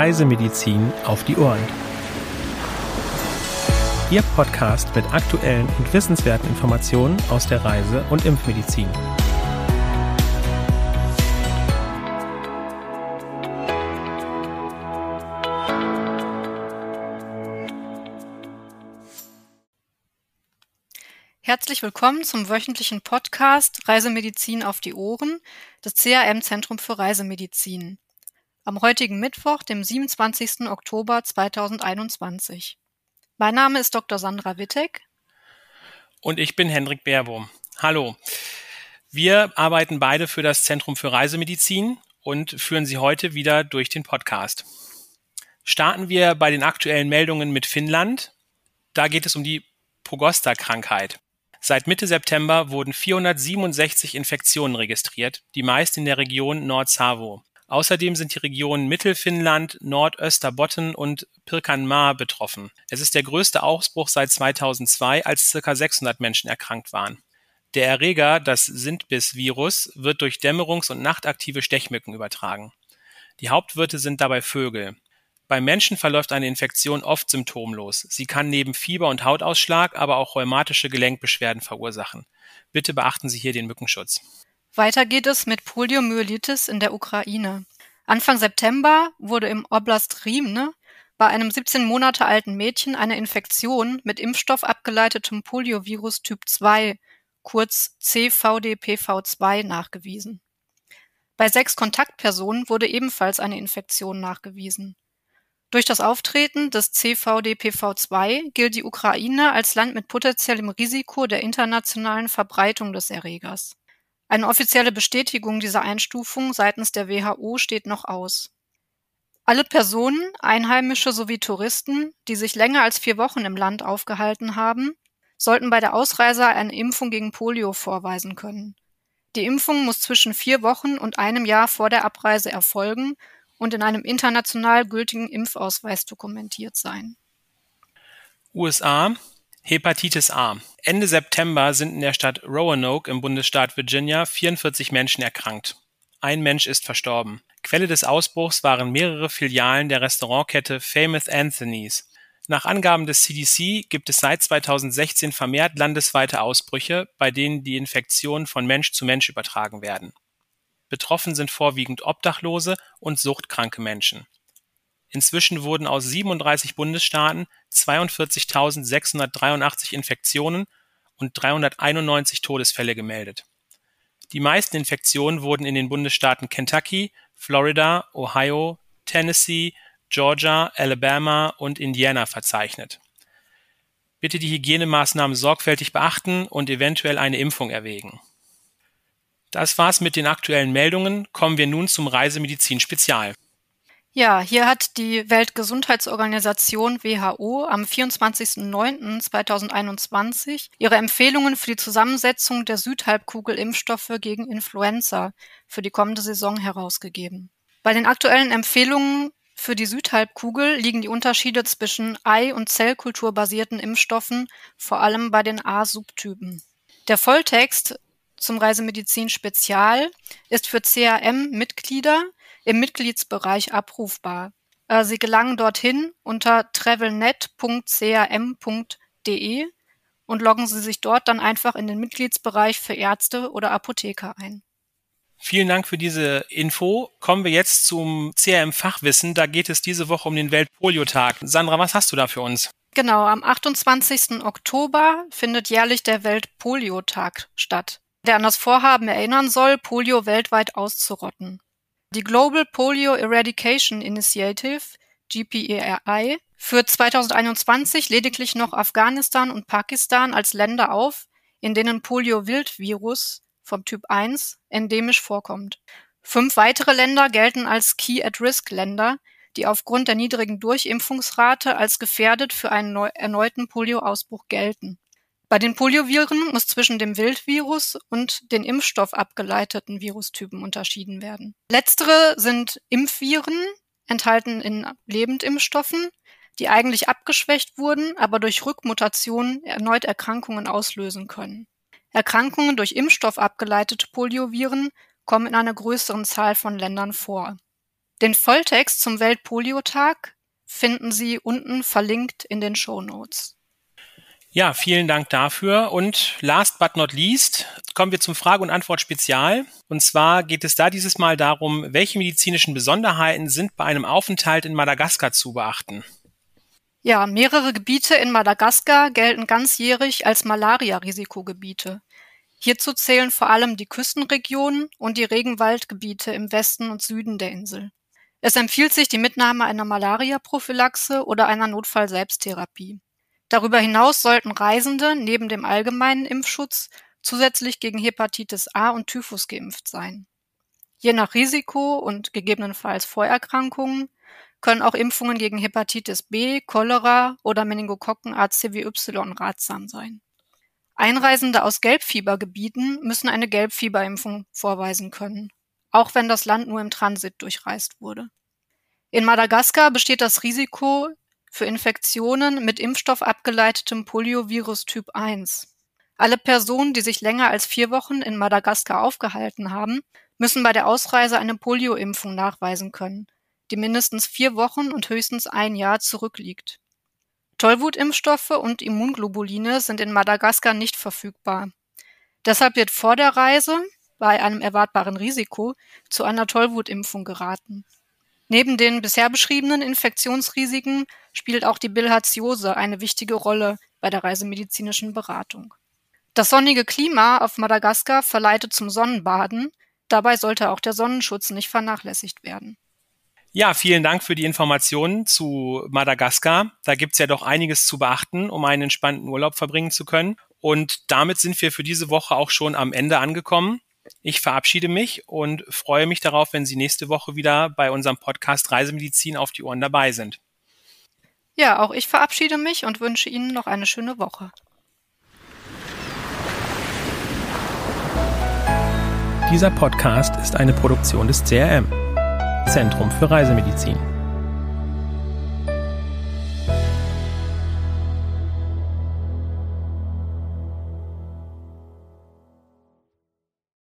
Reisemedizin auf die Ohren. Ihr Podcast mit aktuellen und wissenswerten Informationen aus der Reise- und Impfmedizin. Herzlich willkommen zum wöchentlichen Podcast Reisemedizin auf die Ohren des CAM Zentrum für Reisemedizin. Am heutigen Mittwoch, dem 27. Oktober 2021. Mein Name ist Dr. Sandra Wittek. Und ich bin Hendrik Baerbohm. Hallo. Wir arbeiten beide für das Zentrum für Reisemedizin und führen Sie heute wieder durch den Podcast. Starten wir bei den aktuellen Meldungen mit Finnland. Da geht es um die Pogosta-Krankheit. Seit Mitte September wurden 467 Infektionen registriert, die meist in der Region Nord-Savo. Außerdem sind die Regionen Mittelfinnland, Nordösterbotten und Pirkanmaa betroffen. Es ist der größte Ausbruch seit 2002, als ca. 600 Menschen erkrankt waren. Der Erreger, das Sintbis-Virus, wird durch dämmerungs- und nachtaktive Stechmücken übertragen. Die Hauptwirte sind dabei Vögel. Beim Menschen verläuft eine Infektion oft symptomlos. Sie kann neben Fieber und Hautausschlag aber auch rheumatische Gelenkbeschwerden verursachen. Bitte beachten Sie hier den Mückenschutz. Weiter geht es mit Poliomyelitis in der Ukraine. Anfang September wurde im Oblast Rivne bei einem 17 Monate alten Mädchen eine Infektion mit Impfstoff abgeleitetem Poliovirus Typ 2, kurz CVDPV2, nachgewiesen. Bei sechs Kontaktpersonen wurde ebenfalls eine Infektion nachgewiesen. Durch das Auftreten des CVDPV2 gilt die Ukraine als Land mit potenziellem Risiko der internationalen Verbreitung des Erregers. Eine offizielle Bestätigung dieser Einstufung seitens der WHO steht noch aus. Alle Personen, Einheimische sowie Touristen, die sich länger als vier Wochen im Land aufgehalten haben, sollten bei der Ausreise eine Impfung gegen Polio vorweisen können. Die Impfung muss zwischen vier Wochen und einem Jahr vor der Abreise erfolgen und in einem international gültigen Impfausweis dokumentiert sein. USA Hepatitis A. Ende September sind in der Stadt Roanoke im Bundesstaat Virginia 44 Menschen erkrankt. Ein Mensch ist verstorben. Quelle des Ausbruchs waren mehrere Filialen der Restaurantkette Famous Anthony's. Nach Angaben des CDC gibt es seit 2016 vermehrt landesweite Ausbrüche, bei denen die Infektionen von Mensch zu Mensch übertragen werden. Betroffen sind vorwiegend Obdachlose und suchtkranke Menschen. Inzwischen wurden aus 37 Bundesstaaten 42.683 Infektionen und 391 Todesfälle gemeldet. Die meisten Infektionen wurden in den Bundesstaaten Kentucky, Florida, Ohio, Tennessee, Georgia, Alabama und Indiana verzeichnet. Bitte die Hygienemaßnahmen sorgfältig beachten und eventuell eine Impfung erwägen das war's mit den aktuellen Meldungen. Kommen wir nun zum Reisemedizin Spezial. Ja, hier hat die Weltgesundheitsorganisation WHO am 24.09.2021 ihre Empfehlungen für die Zusammensetzung der Südhalbkugel-Impfstoffe gegen Influenza für die kommende Saison herausgegeben. Bei den aktuellen Empfehlungen für die Südhalbkugel liegen die Unterschiede zwischen Ei- und Zellkulturbasierten Impfstoffen vor allem bei den A-Subtypen. Der Volltext zum Reisemedizin Spezial ist für CAM-Mitglieder im Mitgliedsbereich abrufbar. Äh, Sie gelangen dorthin unter travelnet.cam.de und loggen Sie sich dort dann einfach in den Mitgliedsbereich für Ärzte oder Apotheker ein. Vielen Dank für diese Info. Kommen wir jetzt zum CRM-Fachwissen. Da geht es diese Woche um den Weltpoliotag. Sandra, was hast du da für uns? Genau, am 28. Oktober findet jährlich der Weltpoliotag statt der an das Vorhaben erinnern soll, Polio weltweit auszurotten. Die Global Polio Eradication Initiative GPERI führt 2021 lediglich noch Afghanistan und Pakistan als Länder auf, in denen Polio-Wildvirus vom Typ 1 endemisch vorkommt. Fünf weitere Länder gelten als Key-at-Risk-Länder, die aufgrund der niedrigen Durchimpfungsrate als gefährdet für einen erneuten Polioausbruch gelten. Bei den Polioviren muss zwischen dem Wildvirus und den Impfstoff abgeleiteten Virustypen unterschieden werden. Letztere sind Impfviren, enthalten in Lebendimpfstoffen, die eigentlich abgeschwächt wurden, aber durch Rückmutationen erneut Erkrankungen auslösen können. Erkrankungen durch Impfstoff abgeleitete Polioviren kommen in einer größeren Zahl von Ländern vor. Den Volltext zum Weltpoliotag finden Sie unten verlinkt in den Show Notes. Ja, vielen Dank dafür. Und last but not least kommen wir zum Frage- und Antwort-Spezial. Und zwar geht es da dieses Mal darum, welche medizinischen Besonderheiten sind bei einem Aufenthalt in Madagaskar zu beachten? Ja, mehrere Gebiete in Madagaskar gelten ganzjährig als Malaria-Risikogebiete. Hierzu zählen vor allem die Küstenregionen und die Regenwaldgebiete im Westen und Süden der Insel. Es empfiehlt sich die Mitnahme einer Malaria-Prophylaxe oder einer Notfall-Selbsttherapie. Darüber hinaus sollten Reisende neben dem allgemeinen Impfschutz zusätzlich gegen Hepatitis A und Typhus geimpft sein. Je nach Risiko und gegebenenfalls Vorerkrankungen können auch Impfungen gegen Hepatitis B, Cholera oder Meningokokken ACWY ratsam sein. Einreisende aus Gelbfiebergebieten müssen eine Gelbfieberimpfung vorweisen können auch wenn das Land nur im Transit durchreist wurde. In Madagaskar besteht das Risiko für Infektionen mit Impfstoff abgeleitetem Poliovirus Typ 1. Alle Personen, die sich länger als vier Wochen in Madagaskar aufgehalten haben, müssen bei der Ausreise eine Polioimpfung nachweisen können, die mindestens vier Wochen und höchstens ein Jahr zurückliegt. Tollwutimpfstoffe und Immunglobuline sind in Madagaskar nicht verfügbar. Deshalb wird vor der Reise bei einem erwartbaren Risiko zu einer Tollwutimpfung geraten. Neben den bisher beschriebenen Infektionsrisiken spielt auch die Bilharziose eine wichtige Rolle bei der reisemedizinischen Beratung. Das sonnige Klima auf Madagaskar verleitet zum Sonnenbaden, dabei sollte auch der Sonnenschutz nicht vernachlässigt werden. Ja, vielen Dank für die Informationen zu Madagaskar. Da gibt's ja doch einiges zu beachten, um einen entspannten Urlaub verbringen zu können. Und damit sind wir für diese Woche auch schon am Ende angekommen. Ich verabschiede mich und freue mich darauf, wenn Sie nächste Woche wieder bei unserem Podcast Reisemedizin auf die Ohren dabei sind. Ja, auch ich verabschiede mich und wünsche Ihnen noch eine schöne Woche. Dieser Podcast ist eine Produktion des CRM, Zentrum für Reisemedizin.